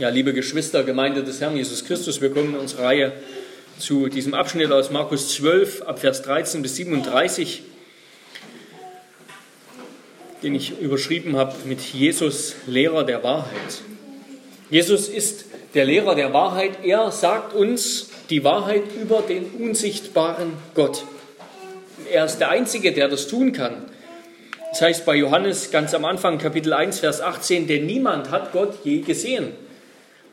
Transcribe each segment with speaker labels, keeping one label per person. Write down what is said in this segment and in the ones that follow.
Speaker 1: Ja, liebe Geschwister, Gemeinde des Herrn Jesus Christus, wir kommen in unserer Reihe zu diesem Abschnitt aus Markus 12, ab Vers 13 bis 37, den ich überschrieben habe mit Jesus, Lehrer der Wahrheit. Jesus ist der Lehrer der Wahrheit. Er sagt uns die Wahrheit über den unsichtbaren Gott. Er ist der Einzige, der das tun kann. Das heißt bei Johannes ganz am Anfang, Kapitel 1, Vers 18, denn niemand hat Gott je gesehen.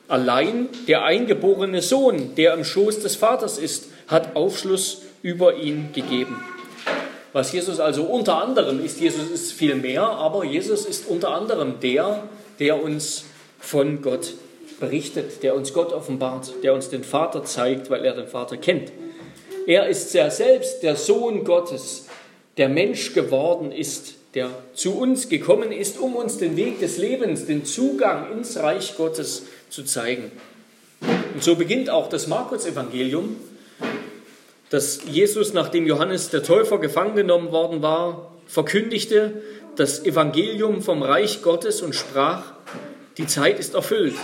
Speaker 1: Allein der eingeborene Sohn, der im Schoß des Vaters ist, hat Aufschluss über ihn gegeben. Was Jesus also unter anderem ist, Jesus ist viel mehr, aber Jesus ist unter anderem der, der uns von Gott berichtet, der uns Gott offenbart, der uns den Vater zeigt, weil er den Vater kennt. Er ist ja selbst der Sohn Gottes, der Mensch geworden ist, der zu uns gekommen ist, um uns den Weg des Lebens, den Zugang ins Reich Gottes zu zeigen. Und so beginnt auch das Markus-Evangelium, dass Jesus, nachdem Johannes der Täufer gefangen genommen worden war, verkündigte das Evangelium vom Reich Gottes und sprach, die Zeit ist erfüllt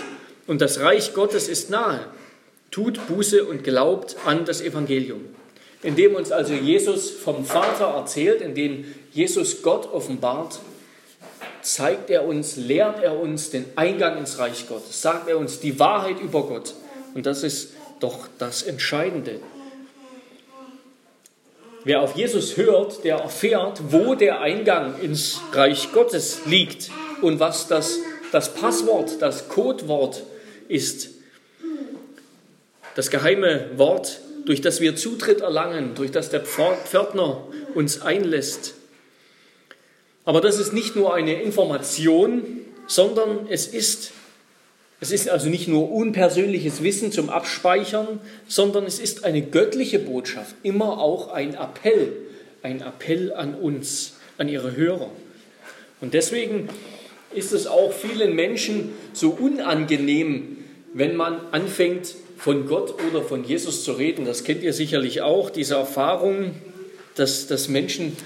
Speaker 1: und das Reich Gottes ist nahe. Tut Buße und glaubt an das Evangelium. Indem uns also Jesus vom Vater erzählt, indem Jesus Gott offenbart, zeigt er uns, lehrt er uns den Eingang ins Reich Gottes, sagt er uns die Wahrheit über Gott. Und das ist doch das Entscheidende. Wer auf Jesus hört, der erfährt, wo der Eingang ins Reich Gottes liegt und was das, das Passwort, das Codewort ist. Das geheime Wort, durch das wir Zutritt erlangen, durch das der Pförtner uns einlässt. Aber das ist nicht nur eine Information, sondern es ist, es ist also nicht nur unpersönliches Wissen zum Abspeichern, sondern es ist eine göttliche Botschaft, immer auch ein Appell, ein Appell an uns, an ihre Hörer. Und deswegen ist es auch vielen Menschen so unangenehm, wenn man anfängt, von Gott oder von Jesus zu reden. Das kennt ihr sicherlich auch, diese Erfahrung, dass, dass Menschen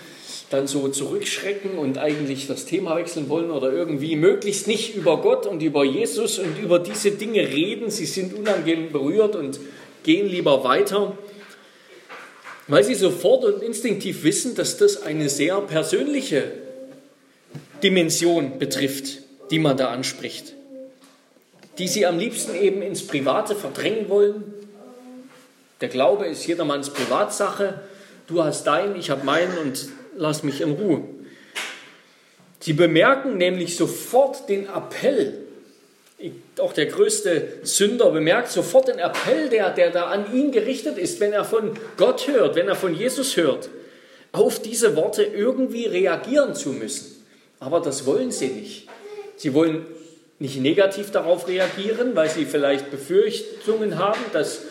Speaker 1: dann so zurückschrecken und eigentlich das Thema wechseln wollen oder irgendwie möglichst nicht über Gott und über Jesus und über diese Dinge reden. Sie sind unangenehm berührt und gehen lieber weiter, weil sie sofort und instinktiv wissen, dass das eine sehr persönliche Dimension betrifft, die man da anspricht, die sie am liebsten eben ins Private verdrängen wollen. Der Glaube ist jedermanns Privatsache. Du hast deinen, ich habe meinen und lass mich in Ruhe. Sie bemerken nämlich sofort den Appell. Auch der größte Sünder bemerkt sofort den Appell, der, der da an ihn gerichtet ist, wenn er von Gott hört, wenn er von Jesus hört, auf diese Worte irgendwie reagieren zu müssen. Aber das wollen sie nicht. Sie wollen nicht negativ darauf reagieren, weil sie vielleicht Befürchtungen haben, dass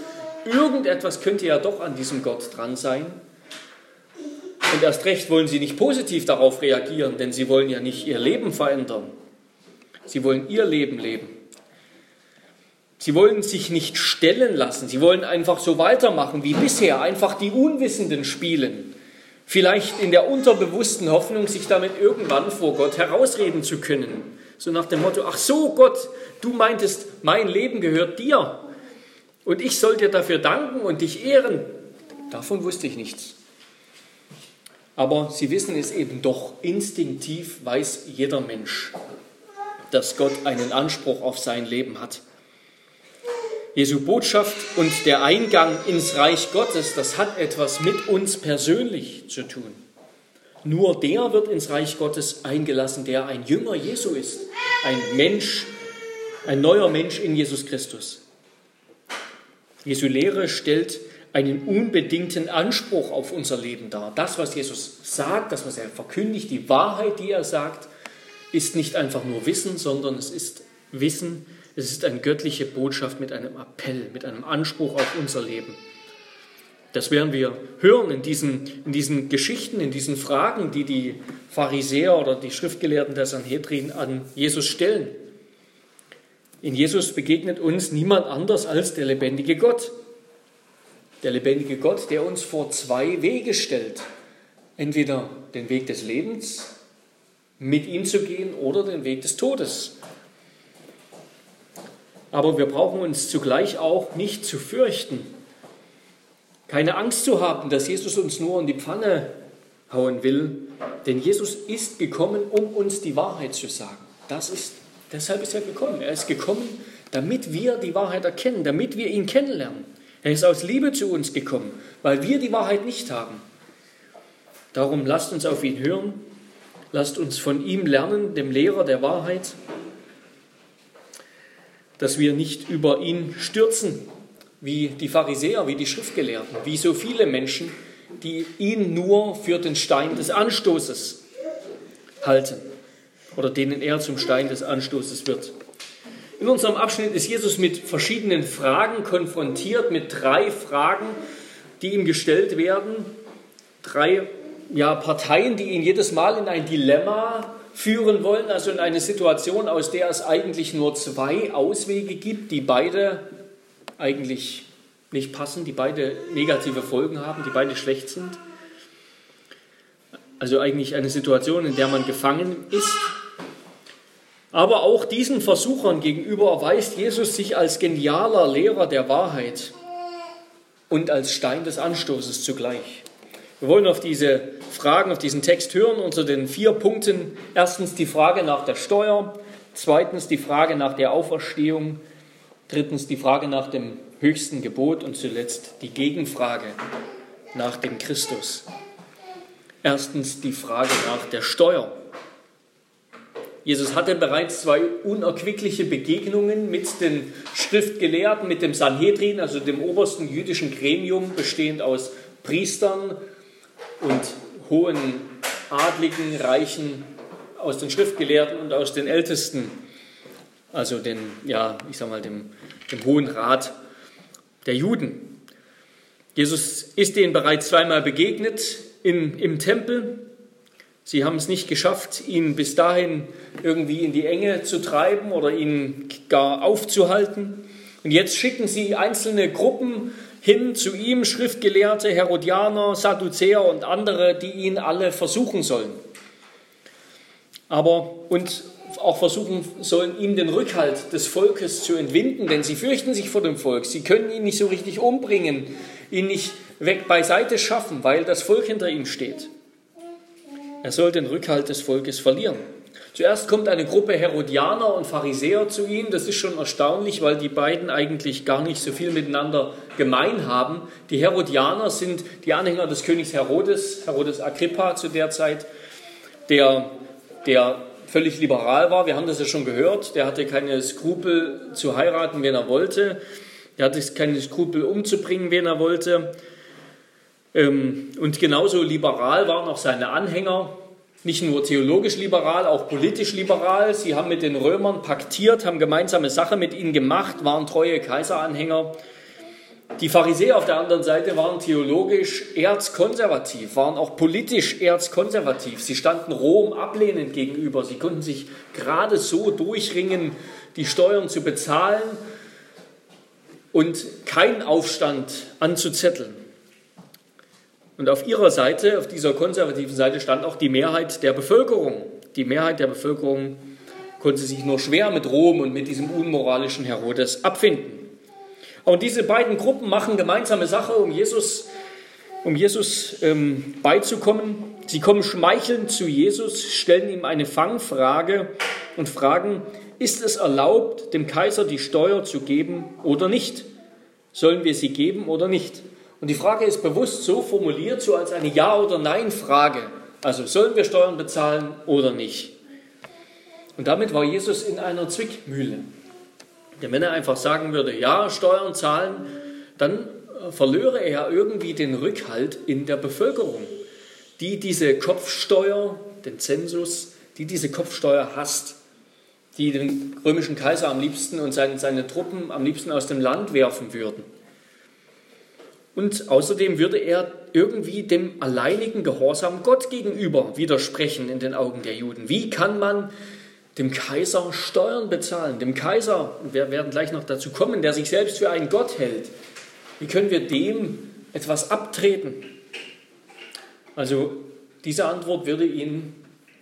Speaker 1: irgendetwas könnte ja doch an diesem Gott dran sein. Und erst recht wollen sie nicht positiv darauf reagieren, denn sie wollen ja nicht ihr Leben verändern. Sie wollen ihr Leben leben. Sie wollen sich nicht stellen lassen. Sie wollen einfach so weitermachen wie bisher, einfach die Unwissenden spielen. Vielleicht in der unterbewussten Hoffnung, sich damit irgendwann vor Gott herausreden zu können. So nach dem Motto, ach so Gott, du meintest, mein Leben gehört dir. Und ich soll dir dafür danken und dich ehren. Davon wusste ich nichts. Aber sie wissen es eben doch, instinktiv weiß jeder Mensch, dass Gott einen Anspruch auf sein Leben hat. Jesu Botschaft und der Eingang ins Reich Gottes, das hat etwas mit uns persönlich zu tun. Nur der wird ins Reich Gottes eingelassen, der ein Jünger Jesu ist, ein Mensch, ein neuer Mensch in Jesus Christus. Jesu Lehre stellt einen unbedingten Anspruch auf unser Leben dar. Das, was Jesus sagt, das, was er verkündigt, die Wahrheit, die er sagt, ist nicht einfach nur Wissen, sondern es ist Wissen, es ist eine göttliche Botschaft mit einem Appell, mit einem Anspruch auf unser Leben. Das werden wir hören in diesen, in diesen Geschichten, in diesen Fragen, die die Pharisäer oder die Schriftgelehrten der Sanhedrin an Jesus stellen. In Jesus begegnet uns niemand anders als der lebendige Gott der lebendige Gott, der uns vor zwei Wege stellt. Entweder den Weg des Lebens, mit ihm zu gehen, oder den Weg des Todes. Aber wir brauchen uns zugleich auch nicht zu fürchten, keine Angst zu haben, dass Jesus uns nur in die Pfanne hauen will, denn Jesus ist gekommen, um uns die Wahrheit zu sagen. Das ist, deshalb ist er gekommen. Er ist gekommen, damit wir die Wahrheit erkennen, damit wir ihn kennenlernen. Er ist aus Liebe zu uns gekommen, weil wir die Wahrheit nicht haben. Darum lasst uns auf ihn hören, lasst uns von ihm lernen, dem Lehrer der Wahrheit, dass wir nicht über ihn stürzen, wie die Pharisäer, wie die Schriftgelehrten, wie so viele Menschen, die ihn nur für den Stein des Anstoßes halten oder denen er zum Stein des Anstoßes wird. In unserem Abschnitt ist Jesus mit verschiedenen Fragen konfrontiert, mit drei Fragen, die ihm gestellt werden. Drei ja, Parteien, die ihn jedes Mal in ein Dilemma führen wollen, also in eine Situation, aus der es eigentlich nur zwei Auswege gibt, die beide eigentlich nicht passen, die beide negative Folgen haben, die beide schlecht sind. Also eigentlich eine Situation, in der man gefangen ist. Aber auch diesen Versuchern gegenüber erweist Jesus sich als genialer Lehrer der Wahrheit und als Stein des Anstoßes zugleich. Wir wollen auf diese Fragen, auf diesen Text hören unter den vier Punkten. Erstens die Frage nach der Steuer, zweitens die Frage nach der Auferstehung, drittens die Frage nach dem höchsten Gebot und zuletzt die Gegenfrage nach dem Christus. Erstens die Frage nach der Steuer. Jesus hatte bereits zwei unerquickliche Begegnungen mit den Schriftgelehrten, mit dem Sanhedrin, also dem obersten jüdischen Gremium, bestehend aus Priestern und hohen Adligen, Reichen, aus den Schriftgelehrten und aus den Ältesten, also den, ja, ich sag mal, dem, dem Hohen Rat der Juden. Jesus ist denen bereits zweimal begegnet in, im Tempel. Sie haben es nicht geschafft, ihn bis dahin irgendwie in die Enge zu treiben oder ihn gar aufzuhalten. Und jetzt schicken sie einzelne Gruppen hin zu ihm, Schriftgelehrte, Herodianer, Sadduzäer und andere, die ihn alle versuchen sollen. Aber und auch versuchen sollen, ihm den Rückhalt des Volkes zu entwinden, denn sie fürchten sich vor dem Volk. Sie können ihn nicht so richtig umbringen, ihn nicht weg beiseite schaffen, weil das Volk hinter ihm steht. Er soll den Rückhalt des Volkes verlieren. Zuerst kommt eine Gruppe Herodianer und Pharisäer zu ihm. Das ist schon erstaunlich, weil die beiden eigentlich gar nicht so viel miteinander gemein haben. Die Herodianer sind die Anhänger des Königs Herodes, Herodes Agrippa zu der Zeit, der, der völlig liberal war. Wir haben das ja schon gehört. Der hatte keine Skrupel zu heiraten, wen er wollte. Er hatte keine Skrupel umzubringen, wen er wollte. Ähm, und genauso liberal waren auch seine Anhänger. Nicht nur theologisch liberal, auch politisch liberal. Sie haben mit den Römern paktiert, haben gemeinsame Sache mit ihnen gemacht, waren treue Kaiseranhänger. Die Pharisäer auf der anderen Seite waren theologisch erzkonservativ, waren auch politisch erzkonservativ. Sie standen Rom ablehnend gegenüber. Sie konnten sich gerade so durchringen, die Steuern zu bezahlen und keinen Aufstand anzuzetteln. Und auf ihrer Seite, auf dieser konservativen Seite, stand auch die Mehrheit der Bevölkerung. Die Mehrheit der Bevölkerung konnte sich nur schwer mit Rom und mit diesem unmoralischen Herodes abfinden. Und diese beiden Gruppen machen gemeinsame Sache, um Jesus, um Jesus ähm, beizukommen. Sie kommen schmeichelnd zu Jesus, stellen ihm eine Fangfrage und fragen, ist es erlaubt, dem Kaiser die Steuer zu geben oder nicht? Sollen wir sie geben oder nicht? Und die Frage ist bewusst so formuliert, so als eine Ja- oder Nein-Frage. Also sollen wir Steuern bezahlen oder nicht? Und damit war Jesus in einer Zwickmühle. Denn wenn er einfach sagen würde, ja, Steuern zahlen, dann äh, verlöre er irgendwie den Rückhalt in der Bevölkerung, die diese Kopfsteuer, den Zensus, die diese Kopfsteuer hasst, die den römischen Kaiser am liebsten und seine, seine Truppen am liebsten aus dem Land werfen würden. Und außerdem würde er irgendwie dem alleinigen Gehorsam Gott gegenüber widersprechen in den Augen der Juden. Wie kann man dem Kaiser Steuern bezahlen, dem Kaiser, wir werden gleich noch dazu kommen, der sich selbst für einen Gott hält. Wie können wir dem etwas abtreten? Also diese Antwort würde ihn,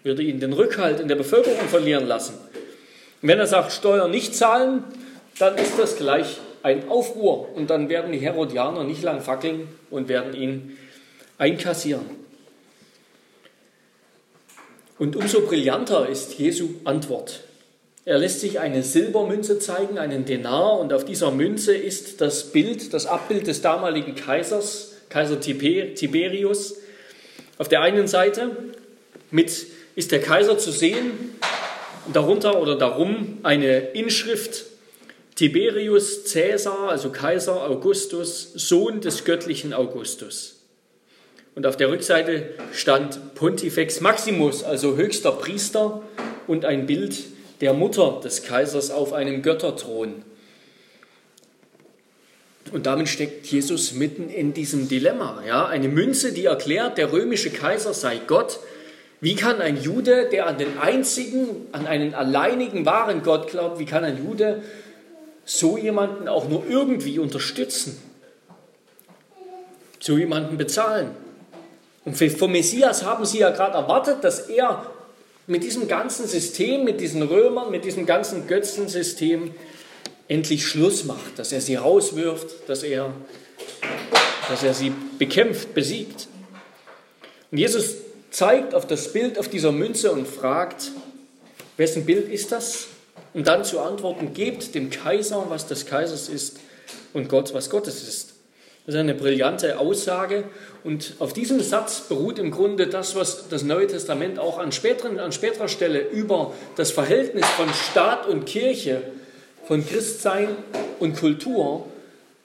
Speaker 1: würde ihn den Rückhalt in der Bevölkerung verlieren lassen. Und wenn er sagt, Steuern nicht zahlen, dann ist das gleich ein Aufruhr und dann werden die Herodianer nicht lang fackeln und werden ihn einkassieren. Und umso brillanter ist Jesu Antwort. Er lässt sich eine Silbermünze zeigen, einen Denar, und auf dieser Münze ist das Bild, das Abbild des damaligen Kaisers, Kaiser Tiberius. Auf der einen Seite mit, ist der Kaiser zu sehen, darunter oder darum eine Inschrift Tiberius Caesar, also Kaiser Augustus, Sohn des göttlichen Augustus. Und auf der Rückseite stand Pontifex Maximus, also höchster Priester, und ein Bild der Mutter des Kaisers auf einem Götterthron. Und damit steckt Jesus mitten in diesem Dilemma. Ja? Eine Münze, die erklärt, der römische Kaiser sei Gott. Wie kann ein Jude, der an den einzigen, an einen alleinigen wahren Gott glaubt, wie kann ein Jude so jemanden auch nur irgendwie unterstützen, so jemanden bezahlen. Und vom Messias haben sie ja gerade erwartet, dass er mit diesem ganzen System, mit diesen Römern, mit diesem ganzen Götzensystem endlich Schluss macht, dass er sie rauswirft, dass er, dass er sie bekämpft, besiegt. Und Jesus zeigt auf das Bild auf dieser Münze und fragt, wessen Bild ist das? Um dann zu antworten, gebt dem Kaiser, was des Kaisers ist, und Gott, was Gottes ist. Das ist eine brillante Aussage und auf diesem Satz beruht im Grunde das, was das Neue Testament auch an, späteren, an späterer Stelle über das Verhältnis von Staat und Kirche, von Christsein und Kultur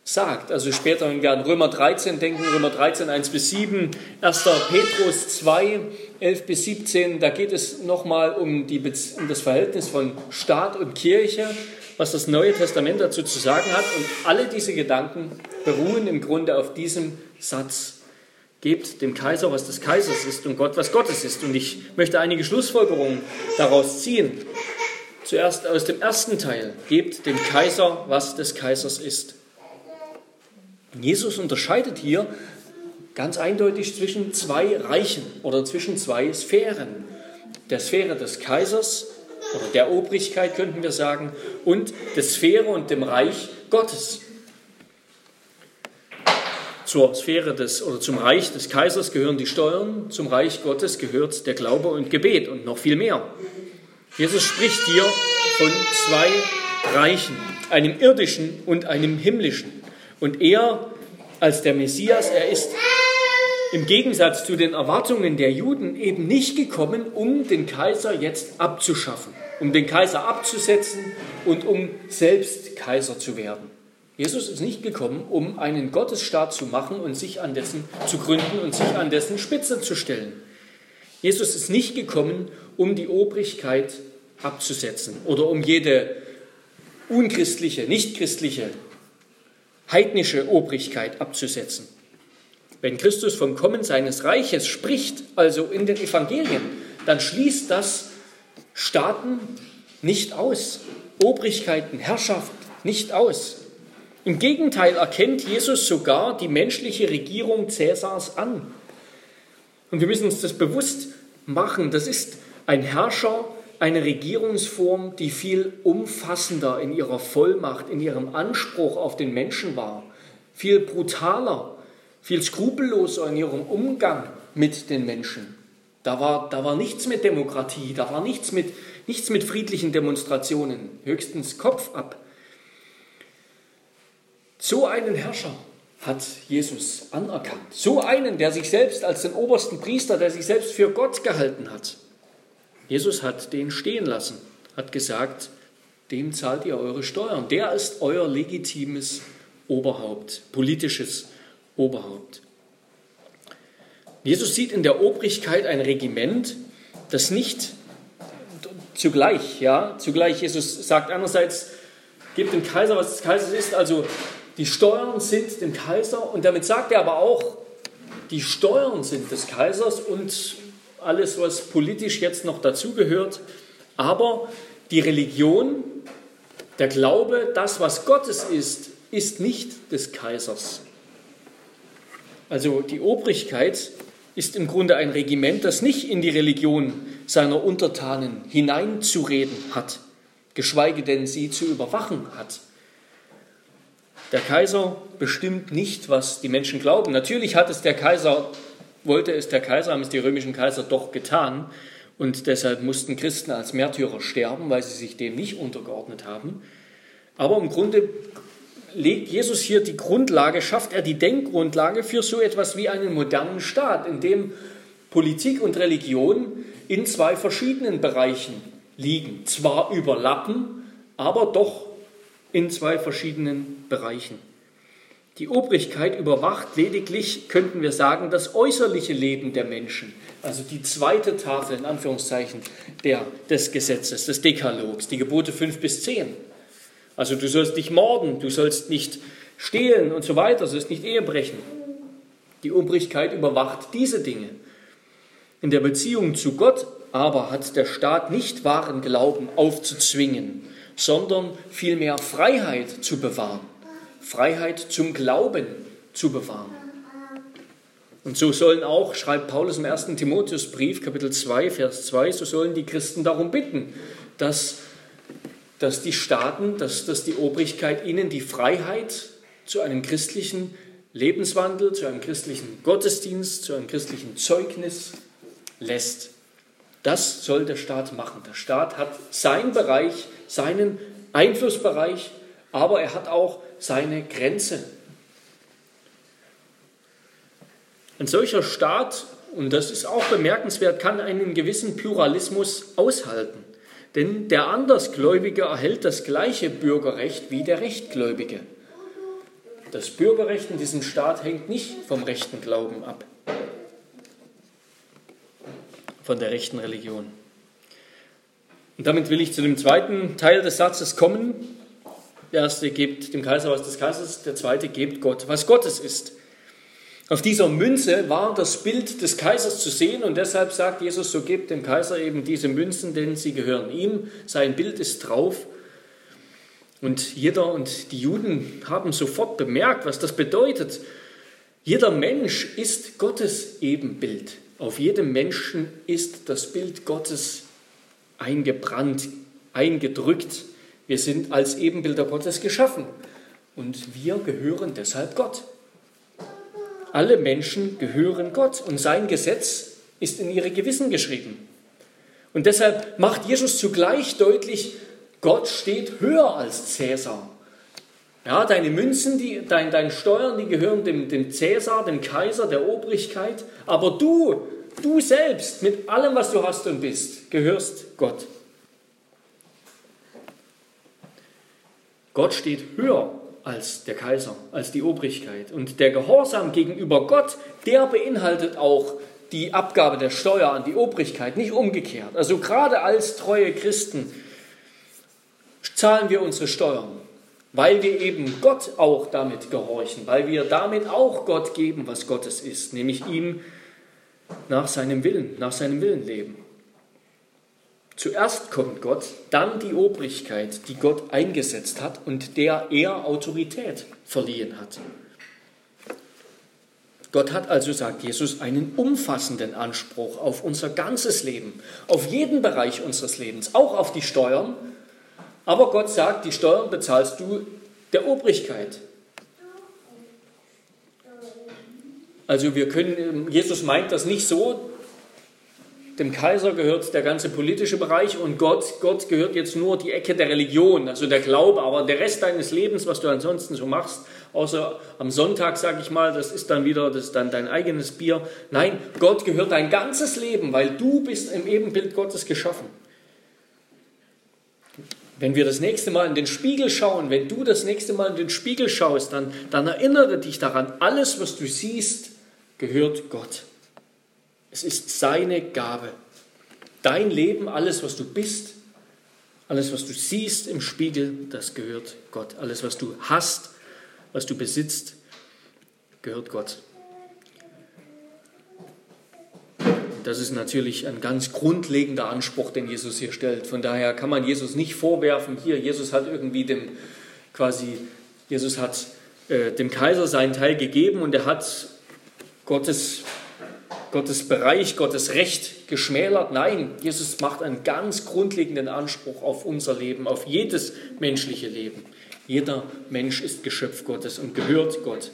Speaker 1: sagt. Also später, wenn wir an Römer 13 denken, Römer 13, 1 bis 7, 1. Petrus 2, 11 bis 17, da geht es nochmal um, um das Verhältnis von Staat und Kirche, was das Neue Testament dazu zu sagen hat. Und alle diese Gedanken beruhen im Grunde auf diesem Satz. Gebt dem Kaiser, was des Kaisers ist und Gott, was Gottes ist. Und ich möchte einige Schlussfolgerungen daraus ziehen. Zuerst aus dem ersten Teil. Gebt dem Kaiser, was des Kaisers ist. Jesus unterscheidet hier ganz eindeutig zwischen zwei Reichen oder zwischen zwei Sphären. Der Sphäre des Kaisers oder der Obrigkeit könnten wir sagen und der Sphäre und dem Reich Gottes. Zur Sphäre des oder zum Reich des Kaisers gehören die Steuern, zum Reich Gottes gehört der Glaube und Gebet und noch viel mehr. Jesus spricht hier von zwei Reichen, einem irdischen und einem himmlischen. Und er als der Messias, er ist im Gegensatz zu den Erwartungen der Juden eben nicht gekommen, um den Kaiser jetzt abzuschaffen, um den Kaiser abzusetzen und um selbst Kaiser zu werden. Jesus ist nicht gekommen, um einen Gottesstaat zu machen und sich an dessen zu gründen und sich an dessen Spitze zu stellen. Jesus ist nicht gekommen, um die Obrigkeit abzusetzen oder um jede unchristliche, nichtchristliche heidnische Obrigkeit abzusetzen. Wenn Christus vom Kommen seines Reiches spricht, also in den Evangelien, dann schließt das Staaten nicht aus, Obrigkeiten, Herrschaft nicht aus. Im Gegenteil erkennt Jesus sogar die menschliche Regierung Cäsars an. Und wir müssen uns das bewusst machen. Das ist ein Herrscher, eine Regierungsform, die viel umfassender in ihrer Vollmacht, in ihrem Anspruch auf den Menschen war, viel brutaler, viel skrupelloser in ihrem Umgang mit den Menschen. Da war, da war nichts mit Demokratie, da war nichts mit, nichts mit friedlichen Demonstrationen, höchstens Kopf ab. So einen Herrscher hat Jesus anerkannt. So einen, der sich selbst als den obersten Priester, der sich selbst für Gott gehalten hat. Jesus hat den stehen lassen, hat gesagt, dem zahlt ihr eure Steuern. Der ist euer legitimes Oberhaupt, politisches Oberhaupt. Jesus sieht in der Obrigkeit ein Regiment, das nicht zugleich, ja, zugleich Jesus sagt einerseits, gebt dem Kaiser, was des Kaisers ist, also die Steuern sind dem Kaiser und damit sagt er aber auch, die Steuern sind des Kaisers und alles, was politisch jetzt noch dazugehört. Aber die Religion, der Glaube, das, was Gottes ist, ist nicht des Kaisers. Also die Obrigkeit ist im Grunde ein Regiment, das nicht in die Religion seiner Untertanen hineinzureden hat, geschweige denn sie zu überwachen hat. Der Kaiser bestimmt nicht, was die Menschen glauben. Natürlich hat es der Kaiser, wollte es der Kaiser, haben es die römischen Kaiser doch getan. Und deshalb mussten Christen als Märtyrer sterben, weil sie sich dem nicht untergeordnet haben. Aber im Grunde legt Jesus hier die Grundlage, schafft er die Denkgrundlage für so etwas wie einen modernen Staat, in dem Politik und Religion in zwei verschiedenen Bereichen liegen. Zwar überlappen, aber doch in zwei verschiedenen Bereichen. Die Obrigkeit überwacht lediglich, könnten wir sagen, das äußerliche Leben der Menschen, also die zweite Tafel in Anführungszeichen der, des Gesetzes, des Dekalogs, die Gebote 5 bis 10. Also du sollst nicht morden, du sollst nicht stehlen und so weiter, du sollst nicht Ehe brechen. Die Obrigkeit überwacht diese Dinge. In der Beziehung zu Gott aber hat der Staat nicht wahren Glauben aufzuzwingen, sondern vielmehr Freiheit zu bewahren, Freiheit zum Glauben zu bewahren. Und so sollen auch, schreibt Paulus im 1. Timotheusbrief, Kapitel 2, Vers 2, so sollen die Christen darum bitten, dass, dass die Staaten, dass, dass die Obrigkeit ihnen die Freiheit zu einem christlichen Lebenswandel, zu einem christlichen Gottesdienst, zu einem christlichen Zeugnis lässt. Das soll der Staat machen. Der Staat hat seinen Bereich, seinen Einflussbereich, aber er hat auch seine Grenze. Ein solcher Staat, und das ist auch bemerkenswert, kann einen gewissen Pluralismus aushalten. Denn der Andersgläubige erhält das gleiche Bürgerrecht wie der Rechtgläubige. Das Bürgerrecht in diesem Staat hängt nicht vom rechten Glauben ab von der rechten Religion. Und damit will ich zu dem zweiten Teil des Satzes kommen. Der erste gibt dem Kaiser was des Kaisers, der zweite gibt Gott, was Gottes ist. Auf dieser Münze war das Bild des Kaisers zu sehen und deshalb sagt Jesus, so gebt dem Kaiser eben diese Münzen, denn sie gehören ihm. Sein Bild ist drauf. Und jeder und die Juden haben sofort bemerkt, was das bedeutet. Jeder Mensch ist Gottes Ebenbild. Auf jedem Menschen ist das Bild Gottes eingebrannt, eingedrückt. Wir sind als Ebenbilder Gottes geschaffen und wir gehören deshalb Gott. Alle Menschen gehören Gott und sein Gesetz ist in ihre Gewissen geschrieben. Und deshalb macht Jesus zugleich deutlich, Gott steht höher als Cäsar. Ja, deine Münzen, die, dein, deine Steuern, die gehören dem, dem Cäsar, dem Kaiser, der Obrigkeit. Aber du, du selbst, mit allem, was du hast und bist, gehörst Gott. Gott steht höher als der Kaiser, als die Obrigkeit. Und der Gehorsam gegenüber Gott, der beinhaltet auch die Abgabe der Steuer an die Obrigkeit, nicht umgekehrt. Also gerade als treue Christen zahlen wir unsere Steuern weil wir eben Gott auch damit gehorchen, weil wir damit auch Gott geben, was Gottes ist, nämlich ihm nach seinem Willen, nach seinem Willen leben. Zuerst kommt Gott, dann die Obrigkeit, die Gott eingesetzt hat und der er Autorität verliehen hat. Gott hat also, sagt Jesus, einen umfassenden Anspruch auf unser ganzes Leben, auf jeden Bereich unseres Lebens, auch auf die Steuern, aber Gott sagt, die Steuern bezahlst du der Obrigkeit. Also wir können, Jesus meint das nicht so, dem Kaiser gehört der ganze politische Bereich und Gott, Gott gehört jetzt nur die Ecke der Religion, also der Glaube, aber der Rest deines Lebens, was du ansonsten so machst, außer am Sonntag, sage ich mal, das ist dann wieder, das ist dann dein eigenes Bier. Nein, Gott gehört dein ganzes Leben, weil du bist im Ebenbild Gottes geschaffen. Wenn wir das nächste Mal in den Spiegel schauen, wenn du das nächste Mal in den Spiegel schaust, dann, dann erinnere dich daran, alles, was du siehst, gehört Gott. Es ist seine Gabe. Dein Leben, alles, was du bist, alles, was du siehst im Spiegel, das gehört Gott. Alles, was du hast, was du besitzt, gehört Gott. Das ist natürlich ein ganz grundlegender Anspruch, den Jesus hier stellt. Von daher kann man Jesus nicht vorwerfen, hier, Jesus hat irgendwie dem, quasi, Jesus hat äh, dem Kaiser seinen Teil gegeben und er hat Gottes, Gottes Bereich, Gottes Recht geschmälert. Nein, Jesus macht einen ganz grundlegenden Anspruch auf unser Leben, auf jedes menschliche Leben. Jeder Mensch ist Geschöpf Gottes und gehört Gott.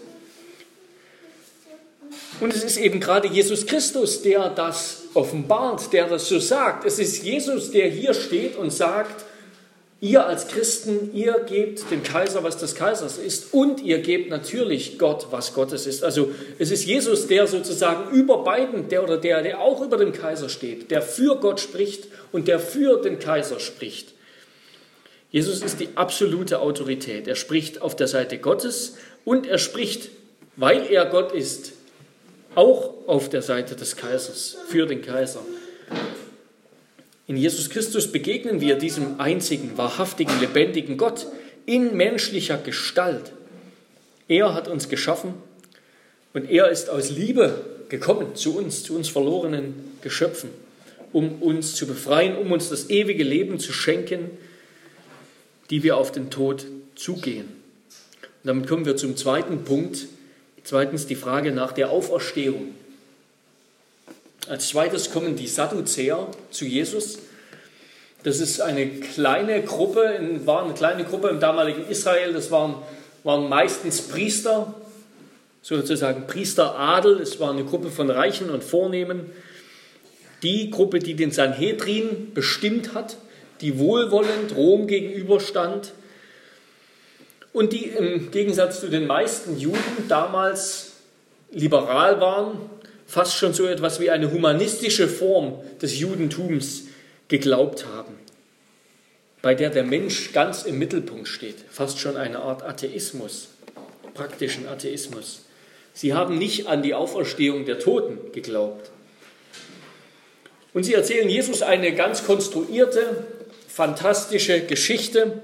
Speaker 1: Und es ist eben gerade Jesus Christus, der das offenbart, der das so sagt. Es ist Jesus, der hier steht und sagt, ihr als Christen, ihr gebt dem Kaiser, was des Kaisers ist und ihr gebt natürlich Gott, was Gottes ist. Also es ist Jesus, der sozusagen über beiden, der oder der, der auch über dem Kaiser steht, der für Gott spricht und der für den Kaiser spricht. Jesus ist die absolute Autorität. Er spricht auf der Seite Gottes und er spricht, weil er Gott ist, auch auf der Seite des Kaisers, für den Kaiser. In Jesus Christus begegnen wir diesem einzigen, wahrhaftigen, lebendigen Gott in menschlicher Gestalt. Er hat uns geschaffen und er ist aus Liebe gekommen zu uns, zu uns verlorenen Geschöpfen, um uns zu befreien, um uns das ewige Leben zu schenken, die wir auf den Tod zugehen. Und damit kommen wir zum zweiten Punkt, Zweitens die Frage nach der Auferstehung. Als zweites kommen die Sadduzäer zu Jesus. Das ist eine kleine Gruppe, war eine kleine Gruppe im damaligen Israel. Das waren, waren meistens Priester, sozusagen Priesteradel. Es war eine Gruppe von Reichen und Vornehmen. Die Gruppe, die den Sanhedrin bestimmt hat, die wohlwollend Rom gegenüberstand und die im Gegensatz zu den meisten Juden damals liberal waren, fast schon so etwas wie eine humanistische Form des Judentums geglaubt haben, bei der der Mensch ganz im Mittelpunkt steht, fast schon eine Art Atheismus, praktischen Atheismus. Sie haben nicht an die Auferstehung der Toten geglaubt. Und sie erzählen Jesus eine ganz konstruierte, fantastische Geschichte,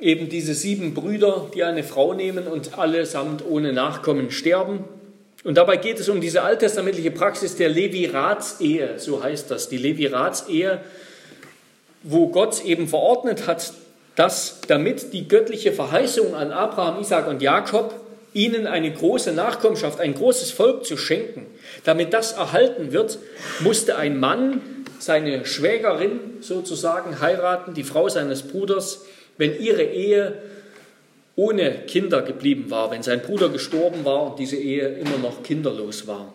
Speaker 1: eben diese sieben Brüder, die eine Frau nehmen und allesamt ohne Nachkommen sterben. Und dabei geht es um diese alttestamentliche Praxis der Leviratsehe, so heißt das, die Leviratsehe, wo Gott eben verordnet hat, dass damit die göttliche Verheißung an Abraham, Isaac und Jakob, ihnen eine große Nachkommenschaft, ein großes Volk zu schenken, damit das erhalten wird, musste ein Mann seine Schwägerin sozusagen heiraten, die Frau seines Bruders, wenn ihre Ehe ohne Kinder geblieben war, wenn sein Bruder gestorben war und diese Ehe immer noch kinderlos war.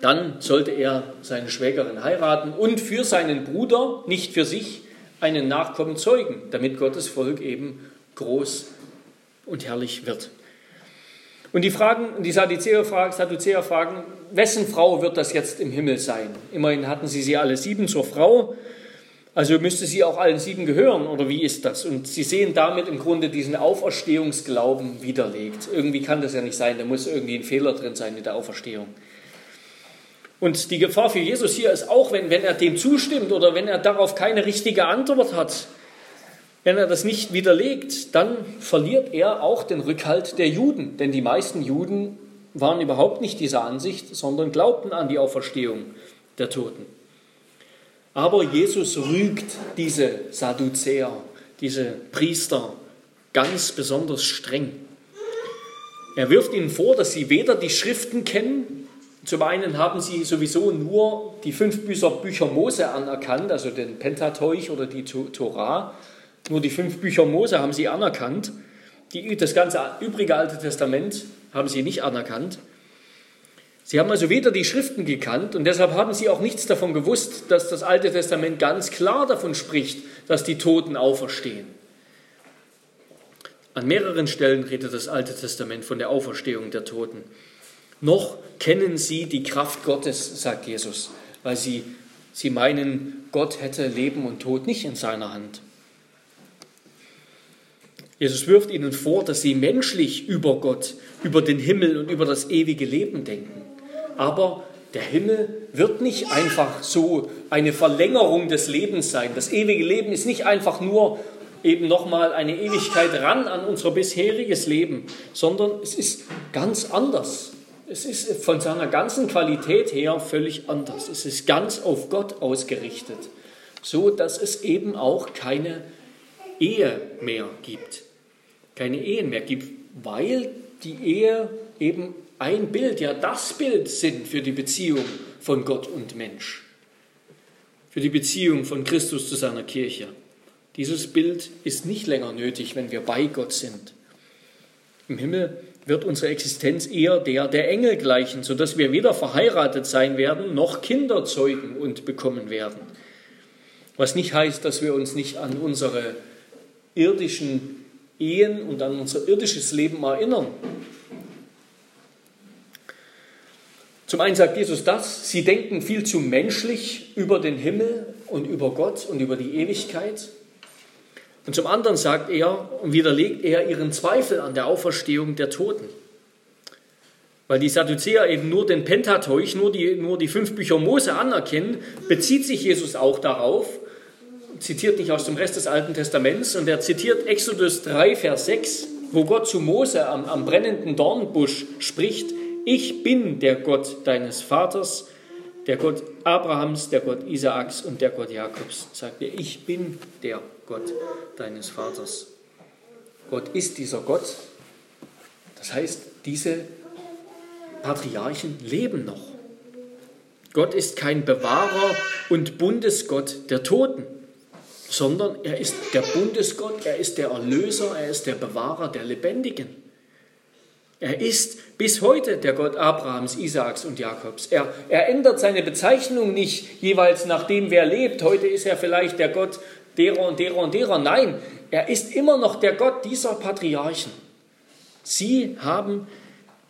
Speaker 1: Dann sollte er seine Schwägerin heiraten und für seinen Bruder, nicht für sich, einen Nachkommen zeugen, damit Gottes Volk eben groß und herrlich wird. Und die Fragen, die Sadduzäer fragen, Sadduzäer fragen, wessen Frau wird das jetzt im Himmel sein? Immerhin hatten sie sie alle sieben zur Frau. Also müsste sie auch allen sieben gehören oder wie ist das? Und sie sehen damit im Grunde diesen Auferstehungsglauben widerlegt. Irgendwie kann das ja nicht sein, da muss irgendwie ein Fehler drin sein in der Auferstehung. Und die Gefahr für Jesus hier ist auch, wenn, wenn er dem zustimmt oder wenn er darauf keine richtige Antwort hat, wenn er das nicht widerlegt, dann verliert er auch den Rückhalt der Juden. Denn die meisten Juden waren überhaupt nicht dieser Ansicht, sondern glaubten an die Auferstehung der Toten. Aber Jesus rügt diese Sadduzäer, diese Priester ganz besonders streng. Er wirft ihnen vor, dass sie weder die Schriften kennen, zum einen haben sie sowieso nur die fünf Bücher, Mose anerkannt, also den Pentateuch oder die Torah. Nur die fünf Bücher Mose haben sie anerkannt. Die, das ganze übrige Alte Testament haben sie nicht anerkannt. Sie haben also weder die Schriften gekannt und deshalb haben sie auch nichts davon gewusst, dass das Alte Testament ganz klar davon spricht, dass die Toten auferstehen. An mehreren Stellen redet das Alte Testament von der Auferstehung der Toten. Noch kennen sie die Kraft Gottes, sagt Jesus, weil sie, sie meinen, Gott hätte Leben und Tod nicht in seiner Hand. Jesus wirft ihnen vor, dass sie menschlich über Gott, über den Himmel und über das ewige Leben denken. Aber der Himmel wird nicht einfach so eine Verlängerung des Lebens sein. Das ewige Leben ist nicht einfach nur eben nochmal eine Ewigkeit ran an unser bisheriges Leben, sondern es ist ganz anders. Es ist von seiner ganzen Qualität her völlig anders. Es ist ganz auf Gott ausgerichtet, so dass es eben auch keine Ehe mehr gibt. Keine Ehen mehr gibt, weil die Ehe eben ein Bild, ja das Bild sind für die Beziehung von Gott und Mensch, für die Beziehung von Christus zu seiner Kirche. Dieses Bild ist nicht länger nötig, wenn wir bei Gott sind. Im Himmel wird unsere Existenz eher der der Engel gleichen, sodass wir weder verheiratet sein werden, noch Kinder zeugen und bekommen werden. Was nicht heißt, dass wir uns nicht an unsere irdischen Ehen und an unser irdisches Leben erinnern. Zum einen sagt Jesus das, sie denken viel zu menschlich über den Himmel und über Gott und über die Ewigkeit. Und zum anderen sagt er und widerlegt er ihren Zweifel an der Auferstehung der Toten. Weil die Sadduzäer eben nur den Pentateuch, nur die, nur die fünf Bücher Mose anerkennen, bezieht sich Jesus auch darauf, zitiert nicht aus dem Rest des Alten Testaments, und er zitiert Exodus 3, Vers 6, wo Gott zu Mose am, am brennenden Dornbusch spricht, ich bin der Gott deines Vaters, der Gott Abrahams, der Gott Isaaks und der Gott Jakobs. Sagt er, ich bin der Gott deines Vaters. Gott ist dieser Gott. Das heißt, diese Patriarchen leben noch. Gott ist kein Bewahrer und Bundesgott der Toten, sondern er ist der Bundesgott, er ist der Erlöser, er ist der Bewahrer der Lebendigen. Er ist bis heute der Gott Abrahams, Isaaks und Jakobs. Er, er ändert seine Bezeichnung nicht jeweils nach dem, wer lebt. Heute ist er vielleicht der Gott derer und derer und derer. Nein, er ist immer noch der Gott dieser Patriarchen. Sie haben,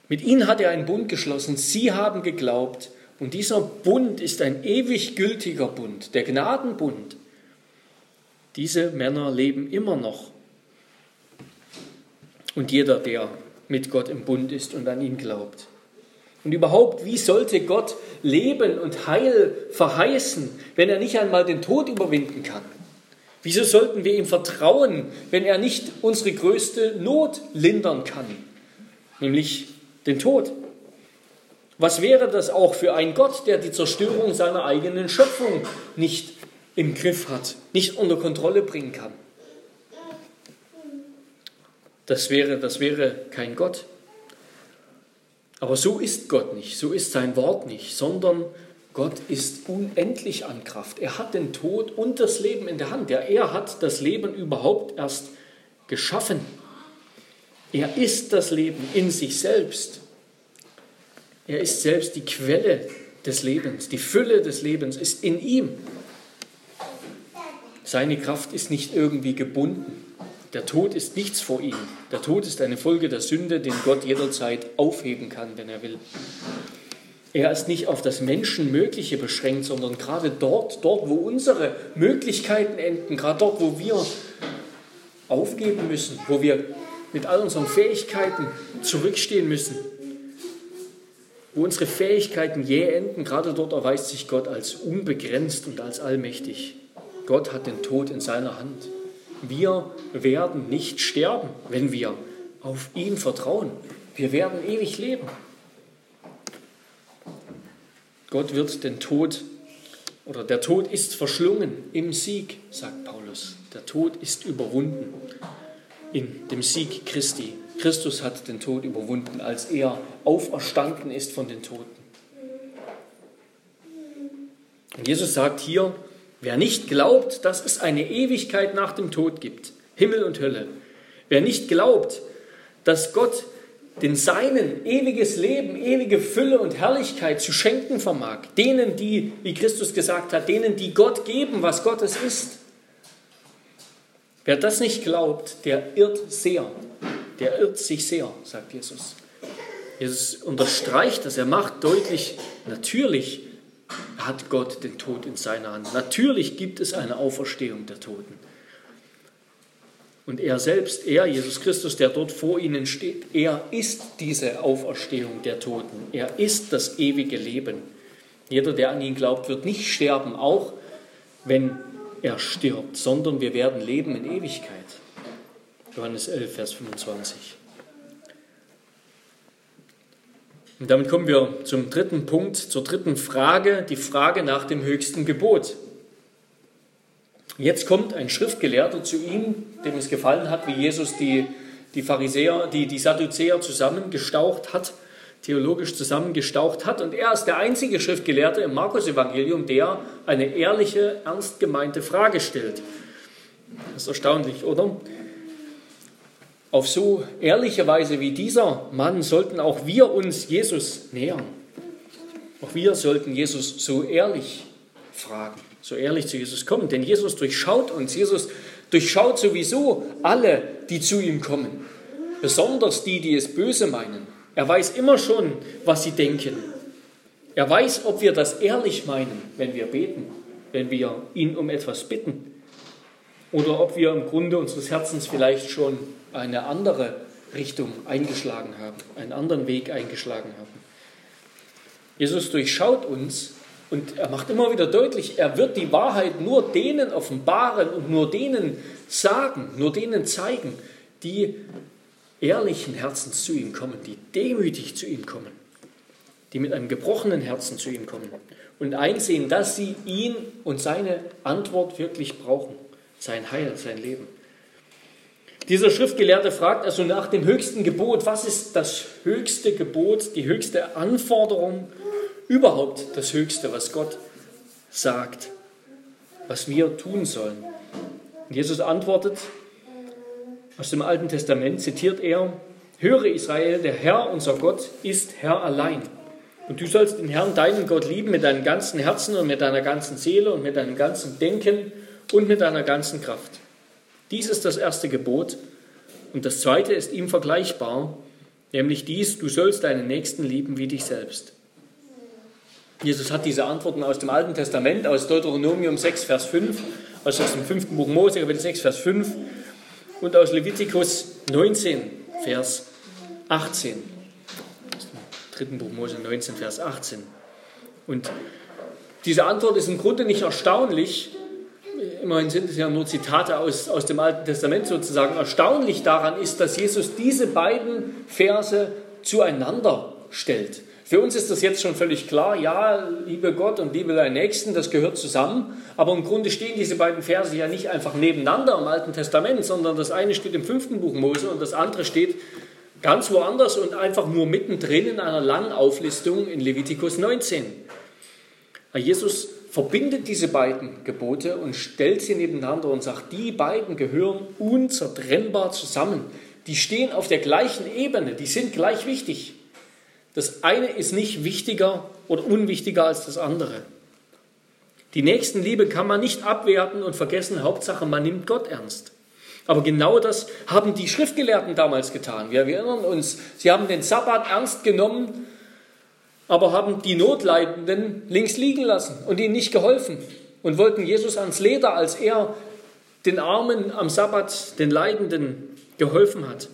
Speaker 1: mit ihnen hat er einen Bund geschlossen. Sie haben geglaubt. Und dieser Bund ist ein ewig gültiger Bund, der Gnadenbund. Diese Männer leben immer noch. Und jeder, der mit Gott im Bund ist und an ihn glaubt. Und überhaupt, wie sollte Gott Leben und Heil verheißen, wenn er nicht einmal den Tod überwinden kann? Wieso sollten wir ihm vertrauen, wenn er nicht unsere größte Not lindern kann, nämlich den Tod? Was wäre das auch für ein Gott, der die Zerstörung seiner eigenen Schöpfung nicht im Griff hat, nicht unter Kontrolle bringen kann? Das wäre, das wäre kein Gott. Aber so ist Gott nicht, so ist sein Wort nicht, sondern Gott ist unendlich an Kraft. Er hat den Tod und das Leben in der Hand. Ja, er hat das Leben überhaupt erst geschaffen. Er ist das Leben in sich selbst. Er ist selbst die Quelle des Lebens. Die Fülle des Lebens ist in ihm. Seine Kraft ist nicht irgendwie gebunden. Der Tod ist nichts vor ihm. Der Tod ist eine Folge der Sünde, den Gott jederzeit aufheben kann, wenn er will. Er ist nicht auf das Menschenmögliche beschränkt, sondern gerade dort, dort, wo unsere Möglichkeiten enden, gerade dort, wo wir aufgeben müssen, wo wir mit all unseren Fähigkeiten zurückstehen müssen, wo unsere Fähigkeiten jäh enden, gerade dort erweist sich Gott als unbegrenzt und als allmächtig. Gott hat den Tod in seiner Hand. Wir werden nicht sterben, wenn wir auf ihn vertrauen. Wir werden ewig leben. Gott wird den Tod oder der Tod ist verschlungen im Sieg, sagt Paulus. Der Tod ist überwunden in dem Sieg Christi. Christus hat den Tod überwunden, als er auferstanden ist von den Toten. Und Jesus sagt hier, Wer nicht glaubt, dass es eine Ewigkeit nach dem Tod gibt, Himmel und Hölle, wer nicht glaubt, dass Gott den Seinen ewiges Leben, ewige Fülle und Herrlichkeit zu schenken vermag, denen, die, wie Christus gesagt hat, denen, die Gott geben, was Gottes ist. Wer das nicht glaubt, der irrt sehr, der irrt sich sehr, sagt Jesus. Jesus unterstreicht das, er macht deutlich, natürlich hat Gott den Tod in seiner Hand. Natürlich gibt es eine Auferstehung der Toten. Und er selbst, er, Jesus Christus, der dort vor ihnen steht, er ist diese Auferstehung der Toten. Er ist das ewige Leben. Jeder, der an ihn glaubt, wird nicht sterben, auch wenn er stirbt, sondern wir werden leben in Ewigkeit. Johannes 11, Vers 25. Und damit kommen wir zum dritten Punkt, zur dritten Frage, die Frage nach dem höchsten Gebot. Jetzt kommt ein Schriftgelehrter zu ihm, dem es gefallen hat, wie Jesus die, die Pharisäer, die, die Sadduzäer zusammengestaucht hat, theologisch zusammengestaucht hat. Und er ist der einzige Schriftgelehrte im Markus-Evangelium, der eine ehrliche, ernst gemeinte Frage stellt. Das ist erstaunlich, oder? Auf so ehrliche Weise wie dieser Mann sollten auch wir uns Jesus nähern. Auch wir sollten Jesus so ehrlich fragen, so ehrlich zu Jesus kommen. Denn Jesus durchschaut uns. Jesus durchschaut sowieso alle, die zu ihm kommen. Besonders die, die es böse meinen. Er weiß immer schon, was sie denken. Er weiß, ob wir das ehrlich meinen, wenn wir beten, wenn wir ihn um etwas bitten. Oder ob wir im Grunde unseres Herzens vielleicht schon eine andere Richtung eingeschlagen haben, einen anderen Weg eingeschlagen haben. Jesus durchschaut uns und er macht immer wieder deutlich, er wird die Wahrheit nur denen offenbaren und nur denen sagen, nur denen zeigen, die ehrlichen Herzens zu ihm kommen, die demütig zu ihm kommen, die mit einem gebrochenen Herzen zu ihm kommen und einsehen, dass sie ihn und seine Antwort wirklich brauchen, sein Heil, sein Leben. Dieser Schriftgelehrte fragt also nach dem höchsten Gebot, was ist das höchste Gebot, die höchste Anforderung, überhaupt das Höchste, was Gott sagt, was wir tun sollen. Und Jesus antwortet, aus dem Alten Testament zitiert er, Höre Israel, der Herr, unser Gott, ist Herr allein. Und du sollst den Herrn, deinen Gott, lieben mit deinem ganzen Herzen und mit deiner ganzen Seele und mit deinem ganzen Denken und mit deiner ganzen Kraft. Dies ist das erste Gebot. Und das zweite ist ihm vergleichbar, nämlich dies, du sollst deinen Nächsten lieben wie dich selbst. Jesus hat diese Antworten aus dem Alten Testament, aus Deuteronomium 6, Vers 5, also aus dem fünften Buch Mose, Kapitel 6, Vers 5 und aus Levitikus 19, Vers 18. Aus dem dritten Buch Mose 19, Vers 18. Und diese Antwort ist im Grunde nicht erstaunlich, immerhin sind es ja nur Zitate aus, aus dem Alten Testament sozusagen, erstaunlich daran ist, dass Jesus diese beiden Verse zueinander stellt. Für uns ist das jetzt schon völlig klar, ja, liebe Gott und liebe deinen Nächsten, das gehört zusammen. Aber im Grunde stehen diese beiden Verse ja nicht einfach nebeneinander im Alten Testament, sondern das eine steht im fünften Buch Mose und das andere steht ganz woanders und einfach nur mittendrin in einer langen Auflistung in Levitikus 19. Jesus verbindet diese beiden Gebote und stellt sie nebeneinander und sagt, die beiden gehören unzertrennbar zusammen. Die stehen auf der gleichen Ebene, die sind gleich wichtig. Das eine ist nicht wichtiger oder unwichtiger als das andere. Die Nächstenliebe kann man nicht abwerten und vergessen, Hauptsache man nimmt Gott ernst. Aber genau das haben die Schriftgelehrten damals getan. Wir erinnern uns, sie haben den Sabbat ernst genommen aber haben die Notleidenden links liegen lassen und ihnen nicht geholfen und wollten Jesus ans Leder, als er den Armen am Sabbat, den Leidenden geholfen hat.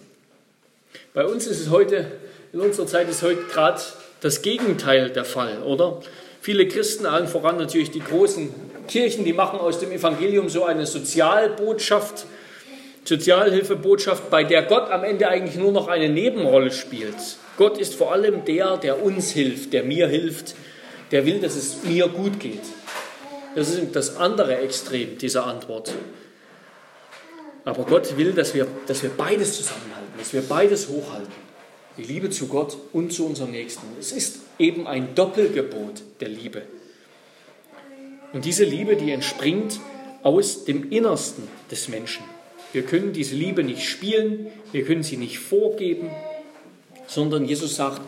Speaker 1: Bei uns ist es heute, in unserer Zeit ist heute gerade das Gegenteil der Fall, oder? Viele Christen, allen voran natürlich die großen Kirchen, die machen aus dem Evangelium so eine Sozialbotschaft, Sozialhilfebotschaft, bei der Gott am Ende eigentlich nur noch eine Nebenrolle spielt. Gott ist vor allem der, der uns hilft, der mir hilft, der will, dass es mir gut geht. Das ist das andere Extrem dieser Antwort. Aber Gott will, dass wir, dass wir beides zusammenhalten, dass wir beides hochhalten. Die Liebe zu Gott und zu unserem Nächsten. Es ist eben ein Doppelgebot der Liebe. Und diese Liebe, die entspringt aus dem Innersten des Menschen. Wir können diese Liebe nicht spielen, wir können sie nicht vorgeben, sondern Jesus sagt,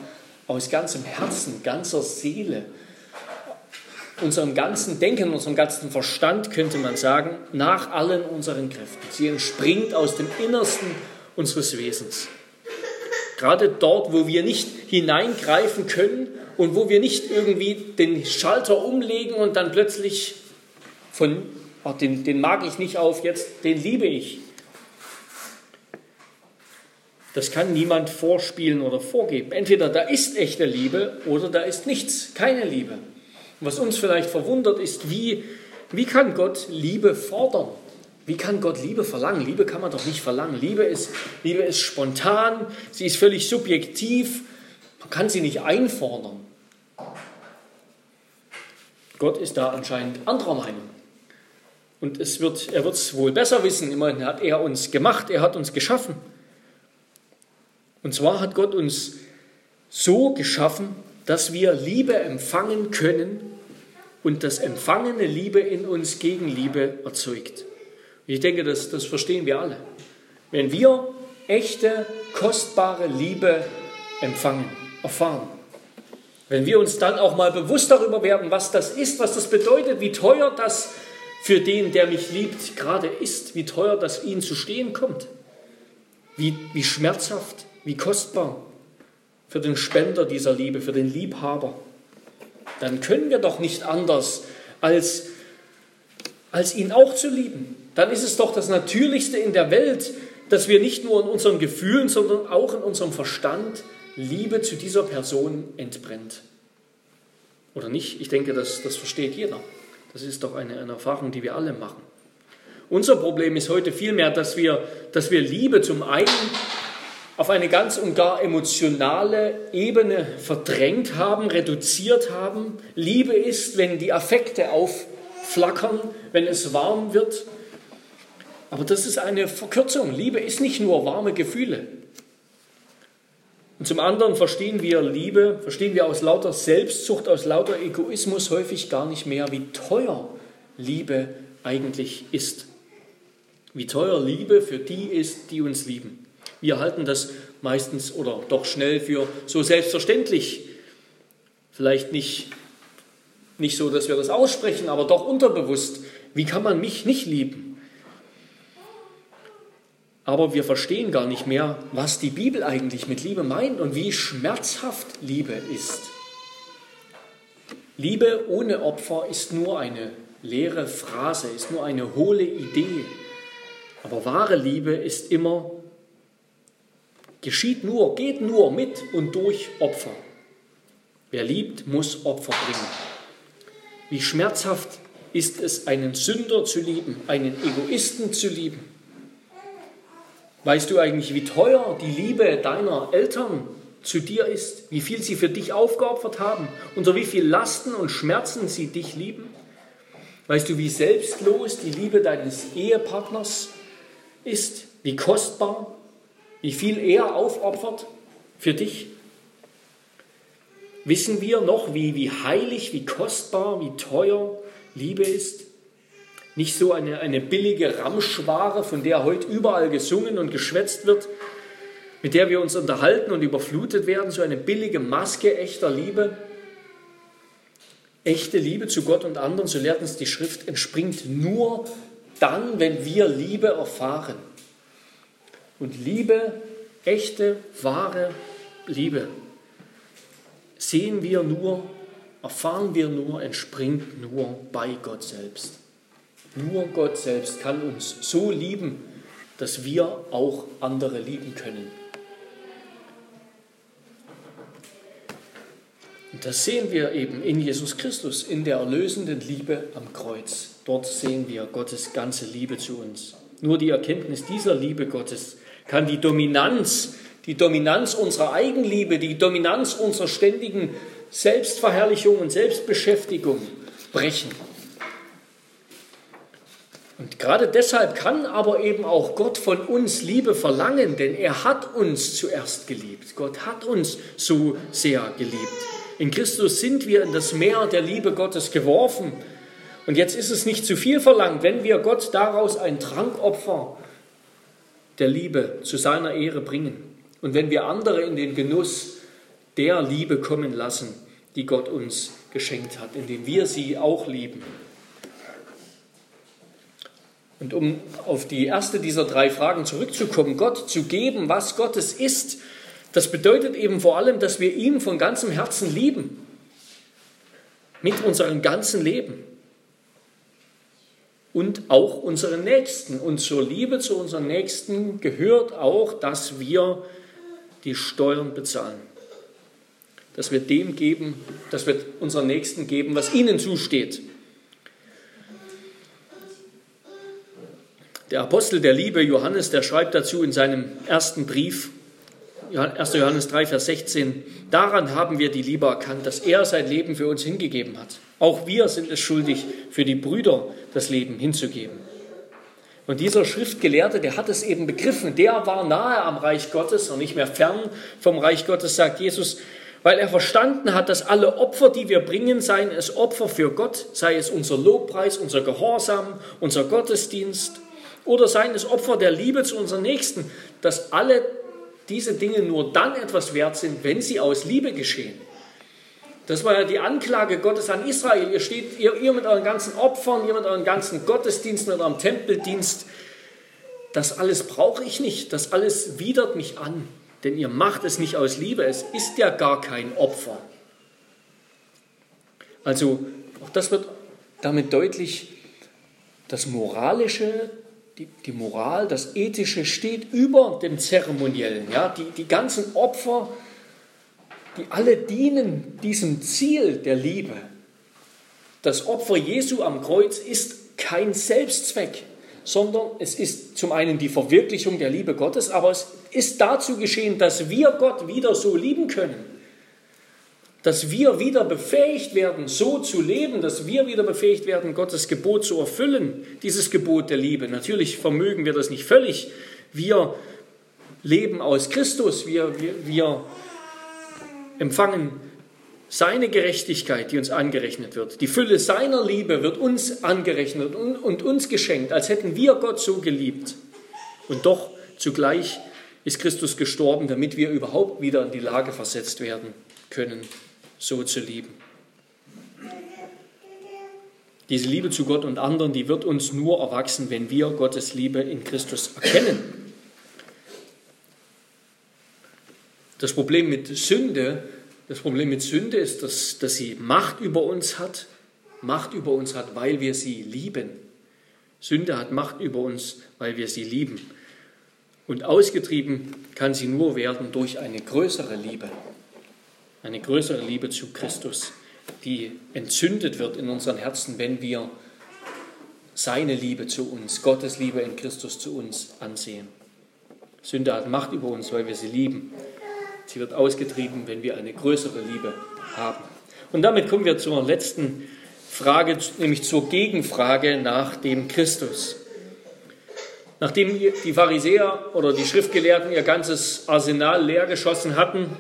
Speaker 1: aus ganzem Herzen, ganzer Seele, unserem ganzen Denken, unserem ganzen Verstand könnte man sagen, nach allen unseren Kräften. Sie entspringt aus dem Innersten unseres Wesens. Gerade dort, wo wir nicht hineingreifen können und wo wir nicht irgendwie den Schalter umlegen und dann plötzlich von, ach, den, den mag ich nicht auf, jetzt den liebe ich. Das kann niemand vorspielen oder vorgeben. Entweder da ist echte Liebe oder da ist nichts, keine Liebe. Was uns vielleicht verwundert ist, wie, wie kann Gott Liebe fordern? Wie kann Gott Liebe verlangen? Liebe kann man doch nicht verlangen. Liebe ist, Liebe ist spontan, sie ist völlig subjektiv, man kann sie nicht einfordern. Gott ist da anscheinend anderer Meinung. Und es wird, er wird es wohl besser wissen. Immerhin hat er uns gemacht, er hat uns geschaffen. Und zwar hat Gott uns so geschaffen, dass wir Liebe empfangen können und das empfangene Liebe in uns Gegenliebe erzeugt. Ich denke, das, das verstehen wir alle. Wenn wir echte, kostbare Liebe empfangen, erfahren, wenn wir uns dann auch mal bewusst darüber werden, was das ist, was das bedeutet, wie teuer das für den, der mich liebt, gerade ist, wie teuer das ihn zu stehen kommt, wie, wie schmerzhaft, wie kostbar für den Spender dieser Liebe, für den Liebhaber, dann können wir doch nicht anders, als, als ihn auch zu lieben. Dann ist es doch das Natürlichste in der Welt, dass wir nicht nur in unseren Gefühlen, sondern auch in unserem Verstand Liebe zu dieser Person entbrennt. Oder nicht? Ich denke, das, das versteht jeder. Das ist doch eine, eine Erfahrung, die wir alle machen. Unser Problem ist heute vielmehr, dass wir, dass wir Liebe zum einen auf eine ganz und gar emotionale Ebene verdrängt haben, reduziert haben. Liebe ist, wenn die Affekte aufflackern, wenn es warm wird. Aber das ist eine Verkürzung. Liebe ist nicht nur warme Gefühle. Und zum anderen verstehen wir Liebe, verstehen wir aus lauter Selbstsucht, aus lauter Egoismus häufig gar nicht mehr, wie teuer Liebe eigentlich ist. Wie teuer Liebe für die ist, die uns lieben. Wir halten das meistens oder doch schnell für so selbstverständlich. Vielleicht nicht, nicht so, dass wir das aussprechen, aber doch unterbewusst. Wie kann man mich nicht lieben? aber wir verstehen gar nicht mehr, was die Bibel eigentlich mit Liebe meint und wie schmerzhaft Liebe ist. Liebe ohne Opfer ist nur eine leere Phrase, ist nur eine hohle Idee. Aber wahre Liebe ist immer, geschieht nur, geht nur mit und durch Opfer. Wer liebt, muss Opfer bringen. Wie schmerzhaft ist es, einen Sünder zu lieben, einen Egoisten zu lieben Weißt du eigentlich, wie teuer die Liebe deiner Eltern zu dir ist, wie viel sie für dich aufgeopfert haben, unter wie viel Lasten und Schmerzen sie dich lieben? Weißt du, wie selbstlos die Liebe deines Ehepartners ist, wie kostbar, wie viel er aufopfert für dich? Wissen wir noch, wie, wie heilig, wie kostbar, wie teuer Liebe ist? Nicht so eine, eine billige Ramschware, von der heute überall gesungen und geschwätzt wird, mit der wir uns unterhalten und überflutet werden, so eine billige Maske echter Liebe. Echte Liebe zu Gott und anderen, so lehrt uns die Schrift, entspringt nur dann, wenn wir Liebe erfahren. Und Liebe, echte, wahre Liebe, sehen wir nur, erfahren wir nur, entspringt nur bei Gott selbst. Nur Gott selbst kann uns so lieben, dass wir auch andere lieben können. Und das sehen wir eben in Jesus Christus, in der erlösenden Liebe am Kreuz. Dort sehen wir Gottes ganze Liebe zu uns. Nur die Erkenntnis dieser Liebe Gottes kann die Dominanz, die Dominanz unserer Eigenliebe, die Dominanz unserer ständigen Selbstverherrlichung und Selbstbeschäftigung brechen. Und gerade deshalb kann aber eben auch Gott von uns Liebe verlangen, denn er hat uns zuerst geliebt. Gott hat uns so sehr geliebt. In Christus sind wir in das Meer der Liebe Gottes geworfen. Und jetzt ist es nicht zu viel verlangt, wenn wir Gott daraus ein Trankopfer der Liebe zu seiner Ehre bringen. Und wenn wir andere in den Genuss der Liebe kommen lassen, die Gott uns geschenkt hat, indem wir sie auch lieben. Und um auf die erste dieser drei Fragen zurückzukommen, Gott zu geben, was Gottes ist, das bedeutet eben vor allem, dass wir ihn von ganzem Herzen lieben. Mit unserem ganzen Leben. Und auch unseren Nächsten. Und zur Liebe zu unseren Nächsten gehört auch, dass wir die Steuern bezahlen. Dass wir dem geben, dass wir unseren Nächsten geben, was ihnen zusteht. Der Apostel der Liebe, Johannes, der schreibt dazu in seinem ersten Brief, 1. Johannes 3, Vers 16, daran haben wir die Liebe erkannt, dass er sein Leben für uns hingegeben hat. Auch wir sind es schuldig, für die Brüder das Leben hinzugeben. Und dieser Schriftgelehrte, der hat es eben begriffen, der war nahe am Reich Gottes und nicht mehr fern vom Reich Gottes, sagt Jesus, weil er verstanden hat, dass alle Opfer, die wir bringen, seien es Opfer für Gott, sei es unser Lobpreis, unser Gehorsam, unser Gottesdienst, oder seien es Opfer der Liebe zu unseren Nächsten, dass alle diese Dinge nur dann etwas wert sind, wenn sie aus Liebe geschehen. Das war ja die Anklage Gottes an Israel. Ihr steht, ihr, ihr mit euren ganzen Opfern, ihr mit euren ganzen Gottesdiensten, mit eurem Tempeldienst. Das alles brauche ich nicht. Das alles widert mich an. Denn ihr macht es nicht aus Liebe. Es ist ja gar kein Opfer. Also, auch das wird damit deutlich, das Moralische, die, die Moral, das Ethische steht über dem Zeremoniellen. Ja? Die, die ganzen Opfer, die alle dienen diesem Ziel der Liebe. Das Opfer Jesu am Kreuz ist kein Selbstzweck, sondern es ist zum einen die Verwirklichung der Liebe Gottes, aber es ist dazu geschehen, dass wir Gott wieder so lieben können. Dass wir wieder befähigt werden, so zu leben, dass wir wieder befähigt werden, Gottes Gebot zu erfüllen, dieses Gebot der Liebe. Natürlich vermögen wir das nicht völlig. Wir leben aus Christus, wir, wir, wir empfangen seine Gerechtigkeit, die uns angerechnet wird. Die Fülle seiner Liebe wird uns angerechnet und uns geschenkt, als hätten wir Gott so geliebt. Und doch zugleich ist Christus gestorben, damit wir überhaupt wieder in die Lage versetzt werden können, so zu lieben. Diese Liebe zu Gott und anderen, die wird uns nur erwachsen, wenn wir Gottes Liebe in Christus erkennen. Das Problem mit Sünde, das Problem mit Sünde ist, dass, dass sie Macht über uns hat, Macht über uns hat, weil wir sie lieben. Sünde hat Macht über uns, weil wir sie lieben. Und ausgetrieben kann sie nur werden durch eine größere Liebe, eine größere Liebe zu Christus, die entzündet wird in unseren Herzen, wenn wir seine Liebe zu uns, Gottes Liebe in Christus zu uns ansehen. Sünde hat Macht über uns, weil wir sie lieben. Sie wird ausgetrieben, wenn wir eine größere Liebe haben. Und damit kommen wir zur letzten Frage, nämlich zur Gegenfrage nach dem Christus. Nachdem die Pharisäer oder die Schriftgelehrten ihr ganzes Arsenal leer geschossen hatten,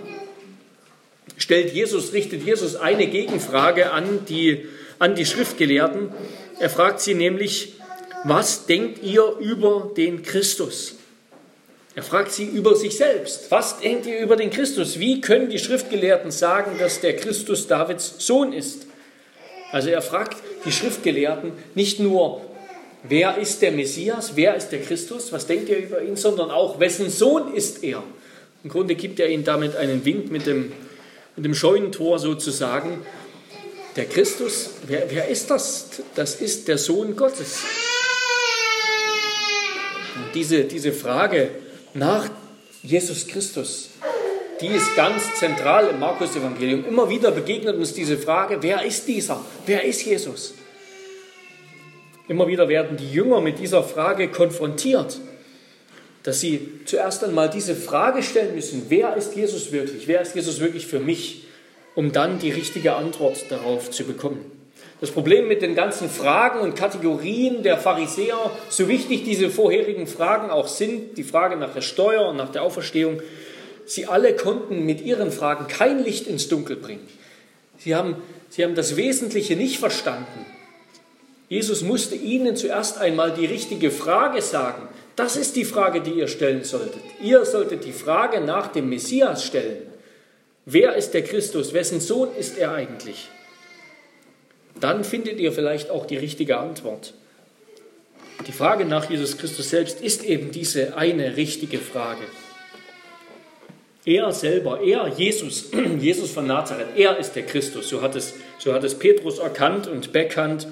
Speaker 1: stellt Jesus, richtet Jesus eine Gegenfrage an die, an die Schriftgelehrten. Er fragt sie nämlich, was denkt ihr über den Christus? Er fragt sie über sich selbst. Was denkt ihr über den Christus? Wie können die Schriftgelehrten sagen, dass der Christus Davids Sohn ist? Also er fragt die Schriftgelehrten nicht nur, wer ist der Messias, wer ist der Christus, was denkt ihr über ihn, sondern auch, wessen Sohn ist er? Im Grunde gibt er ihnen damit einen Wink mit dem, mit dem Scheunentor sozusagen. Der Christus, wer, wer ist das? Das ist der Sohn Gottes. Und diese, diese Frage, nach Jesus Christus. Die ist ganz zentral im Markus-Evangelium. Immer wieder begegnet uns diese Frage, wer ist dieser? Wer ist Jesus? Immer wieder werden die Jünger mit dieser Frage konfrontiert, dass sie zuerst einmal diese Frage stellen müssen, wer ist Jesus wirklich? Wer ist Jesus wirklich für mich? Um dann die richtige Antwort darauf zu bekommen. Das Problem mit den ganzen Fragen und Kategorien der Pharisäer, so wichtig diese vorherigen Fragen auch sind, die Frage nach der Steuer und nach der Auferstehung, sie alle konnten mit ihren Fragen kein Licht ins Dunkel bringen. Sie haben, sie haben das Wesentliche nicht verstanden. Jesus musste ihnen zuerst einmal die richtige Frage sagen. Das ist die Frage, die ihr stellen solltet. Ihr solltet die Frage nach dem Messias stellen. Wer ist der Christus? Wessen Sohn ist er eigentlich? dann findet ihr vielleicht auch die richtige Antwort. Die Frage nach Jesus Christus selbst ist eben diese eine richtige Frage. Er selber, er, Jesus, Jesus von Nazareth, er ist der Christus. So hat es, so hat es Petrus erkannt und bekannt.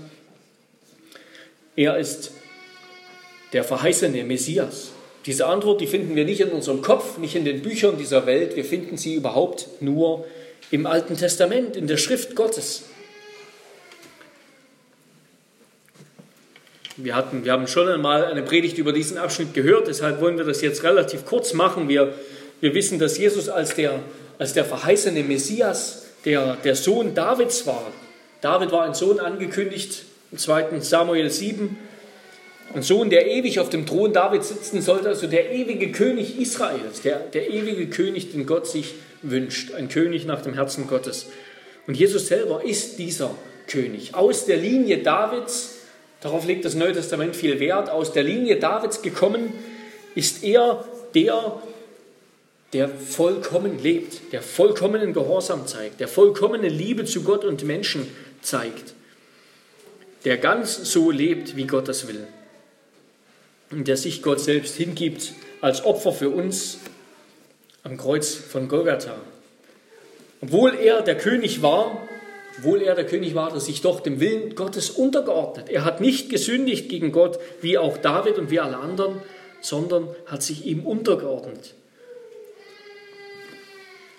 Speaker 1: Er ist der verheißene Messias. Diese Antwort, die finden wir nicht in unserem Kopf, nicht in den Büchern dieser Welt. Wir finden sie überhaupt nur im Alten Testament, in der Schrift Gottes. Wir, hatten, wir haben schon einmal eine Predigt über diesen Abschnitt gehört, deshalb wollen wir das jetzt relativ kurz machen. Wir, wir wissen, dass Jesus als der, als der verheißene Messias, der, der Sohn Davids war. David war ein Sohn angekündigt im 2. Samuel 7. Ein Sohn, der ewig auf dem Thron Davids sitzen sollte, also der ewige König Israels, der, der ewige König, den Gott sich wünscht, ein König nach dem Herzen Gottes. Und Jesus selber ist dieser König. Aus der Linie Davids darauf legt das Neue Testament viel Wert, aus der Linie Davids gekommen, ist er der, der vollkommen lebt, der vollkommenen Gehorsam zeigt, der vollkommene Liebe zu Gott und Menschen zeigt, der ganz so lebt, wie Gott das will und der sich Gott selbst hingibt als Opfer für uns am Kreuz von Golgatha. Obwohl er der König war, obwohl er der König war, hat er sich doch dem Willen Gottes untergeordnet. Er hat nicht gesündigt gegen Gott, wie auch David und wie alle anderen, sondern hat sich ihm untergeordnet.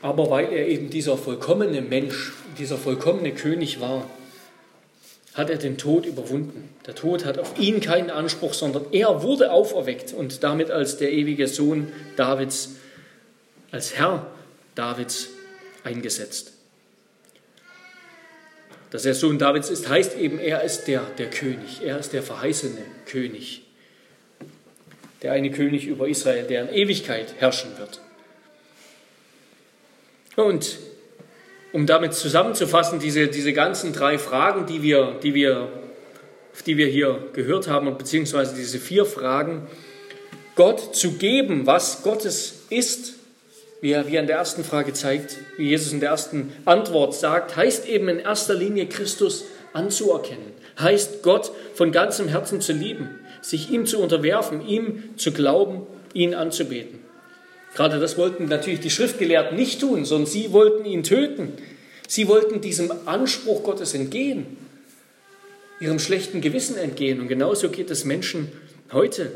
Speaker 1: Aber weil er eben dieser vollkommene Mensch, dieser vollkommene König war, hat er den Tod überwunden. Der Tod hat auf ihn keinen Anspruch, sondern er wurde auferweckt und damit als der ewige Sohn Davids, als Herr Davids eingesetzt. Dass er Sohn Davids ist, heißt eben, er ist der, der König, er ist der verheißene König, der eine König über Israel, der in Ewigkeit herrschen wird. Und um damit zusammenzufassen, diese, diese ganzen drei Fragen, die wir, die wir, die wir hier gehört haben, beziehungsweise diese vier Fragen, Gott zu geben, was Gottes ist, wie er, wie er in der ersten Frage zeigt, wie Jesus in der ersten Antwort sagt, heißt eben in erster Linie Christus anzuerkennen, heißt Gott von ganzem Herzen zu lieben, sich ihm zu unterwerfen, ihm zu glauben, ihn anzubeten. Gerade das wollten natürlich die Schriftgelehrten nicht tun, sondern sie wollten ihn töten. Sie wollten diesem Anspruch Gottes entgehen, ihrem schlechten Gewissen entgehen. Und genauso geht es Menschen heute,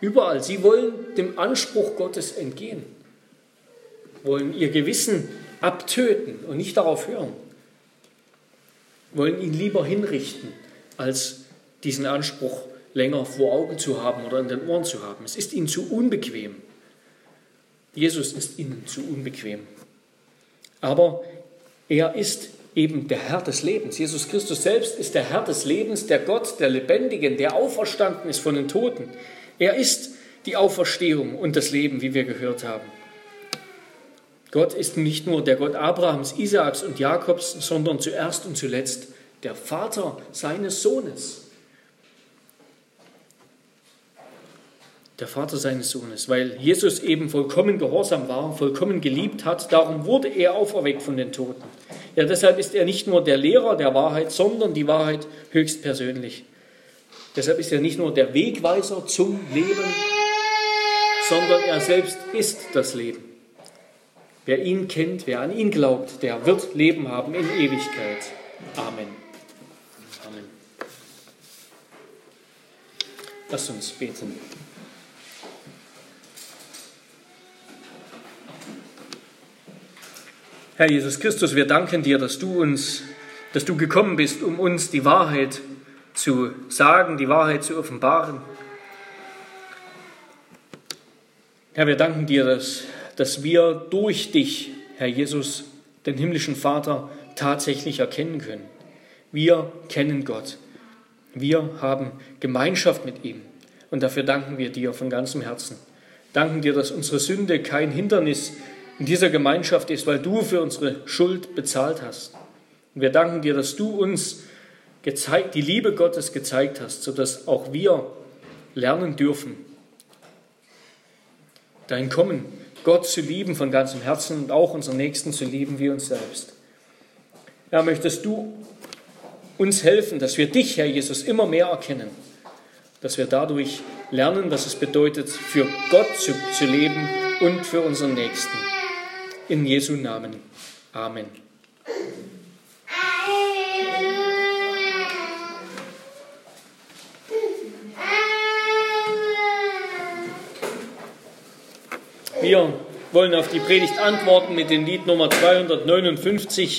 Speaker 1: überall. Sie wollen dem Anspruch Gottes entgehen wollen ihr Gewissen abtöten und nicht darauf hören, wollen ihn lieber hinrichten, als diesen Anspruch länger vor Augen zu haben oder in den Ohren zu haben. Es ist ihnen zu unbequem. Jesus ist ihnen zu unbequem. Aber er ist eben der Herr des Lebens. Jesus Christus selbst ist der Herr des Lebens, der Gott, der Lebendigen, der auferstanden ist von den Toten. Er ist die Auferstehung und das Leben, wie wir gehört haben. Gott ist nicht nur der Gott Abrahams, Isaaks und Jakobs, sondern zuerst und zuletzt der Vater seines Sohnes. Der Vater seines Sohnes, weil Jesus eben vollkommen gehorsam war, vollkommen geliebt hat, darum wurde er auferweckt von den Toten. Ja, deshalb ist er nicht nur der Lehrer der Wahrheit, sondern die Wahrheit höchstpersönlich. Deshalb ist er nicht nur der Wegweiser zum Leben, sondern er selbst ist das Leben. Wer ihn kennt, wer an ihn glaubt, der wird Leben haben in Ewigkeit. Amen. Amen. Lass uns beten. Herr Jesus Christus, wir danken dir, dass du uns, dass du gekommen bist, um uns die Wahrheit zu sagen, die Wahrheit zu offenbaren. Herr, wir danken dir, dass dass wir durch dich, Herr Jesus, den himmlischen Vater, tatsächlich erkennen können. Wir kennen Gott. Wir haben Gemeinschaft mit ihm. Und dafür danken wir dir von ganzem Herzen. Danken dir, dass unsere Sünde kein Hindernis in dieser Gemeinschaft ist, weil du für unsere Schuld bezahlt hast. Und wir danken dir, dass du uns gezeigt, die Liebe Gottes gezeigt hast, sodass auch wir lernen dürfen, dein Kommen Gott zu lieben von ganzem Herzen und auch unseren Nächsten zu lieben wie uns selbst. Ja, möchtest du uns helfen, dass wir dich, Herr Jesus, immer mehr erkennen, dass wir dadurch lernen, was es bedeutet, für Gott zu, zu leben und für unseren Nächsten. In Jesu Namen. Amen. Wir wollen auf die Predigt antworten mit dem Lied Nummer 259.